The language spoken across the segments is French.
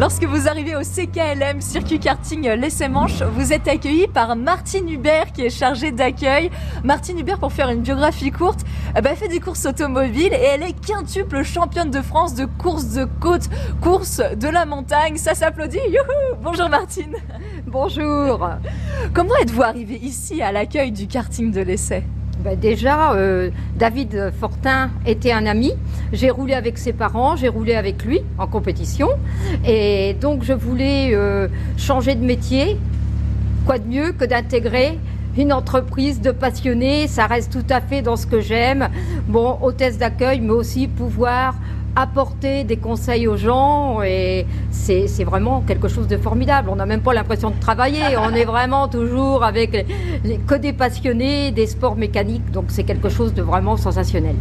Lorsque vous arrivez au CKLM, circuit karting l'essai manche, vous êtes accueilli par Martine Hubert qui est chargée d'accueil. Martine Hubert, pour faire une biographie courte, eh ben, fait des courses automobiles et elle est quintuple championne de France de course de côte, course de la montagne. Ça s'applaudit. Youhou Bonjour Martine. Bonjour. Comment êtes-vous arrivée ici à l'accueil du karting de l'essai? Ben déjà, euh, David Fortin était un ami. J'ai roulé avec ses parents, j'ai roulé avec lui en compétition. Et donc, je voulais euh, changer de métier. Quoi de mieux que d'intégrer une entreprise de passionnés? Ça reste tout à fait dans ce que j'aime. Bon, hôtesse d'accueil, mais aussi pouvoir apporter des conseils aux gens et c'est vraiment quelque chose de formidable. On n'a même pas l'impression de travailler, on est vraiment toujours avec les, que des passionnés des sports mécaniques, donc c'est quelque chose de vraiment sensationnel.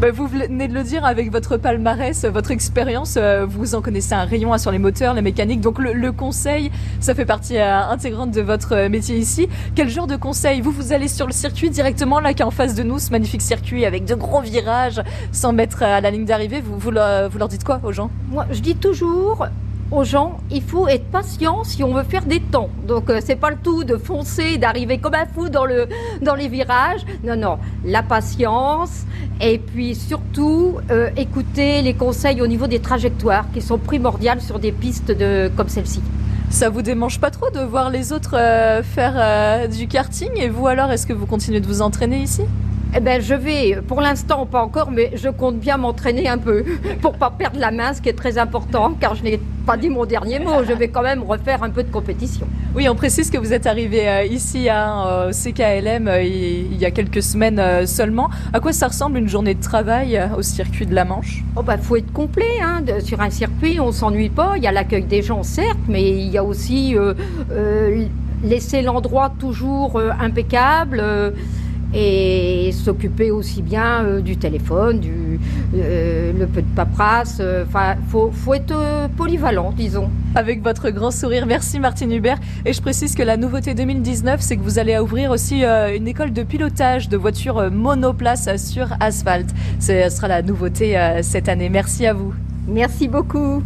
Bah, vous venez de le dire avec votre palmarès, votre expérience, euh, vous en connaissez un rayon sur les moteurs, les mécaniques, donc le, conseil, ça fait partie euh, intégrante de votre métier ici. Quel genre de conseil Vous, vous allez sur le circuit directement, là qui est en face de nous, ce magnifique circuit avec de gros virages, sans mettre à la ligne d'arrivée, vous, vous, vous leur dites quoi aux gens? Moi, je dis toujours, aux gens, il faut être patient si on veut faire des temps. Donc euh, c'est pas le tout de foncer, d'arriver comme un fou dans le dans les virages. Non non, la patience et puis surtout euh, écouter les conseils au niveau des trajectoires qui sont primordiales sur des pistes de comme celle-ci. Ça vous démange pas trop de voir les autres euh, faire du karting? Et vous alors est-ce que vous continuez de vous entraîner ici? Eh ben, je vais, pour l'instant pas encore, mais je compte bien m'entraîner un peu pour pas perdre la main, ce qui est très important, car je n'ai pas dit mon dernier mot. Je vais quand même refaire un peu de compétition. Oui, on précise que vous êtes arrivé euh, ici à au CKLM euh, il y a quelques semaines euh, seulement. À quoi ça ressemble une journée de travail au circuit de la Manche? Oh bah, faut être complet. Hein. sur un circuit, on s'ennuie pas. Il y a l'accueil des gens, certes, mais il y a aussi laisser l'endroit toujours impeccable et s'occuper aussi bien euh, du téléphone, du euh, le peu de paperasse. Euh, enfin, faut, faut être polyvalent, disons. Avec votre grand sourire, merci Martine Hubert. Et je précise que la nouveauté 2019, c'est que vous allez ouvrir aussi une école de pilotage de voitures monoplace sur asphalte. Ce sera la nouveauté cette année. Merci à vous. Merci beaucoup.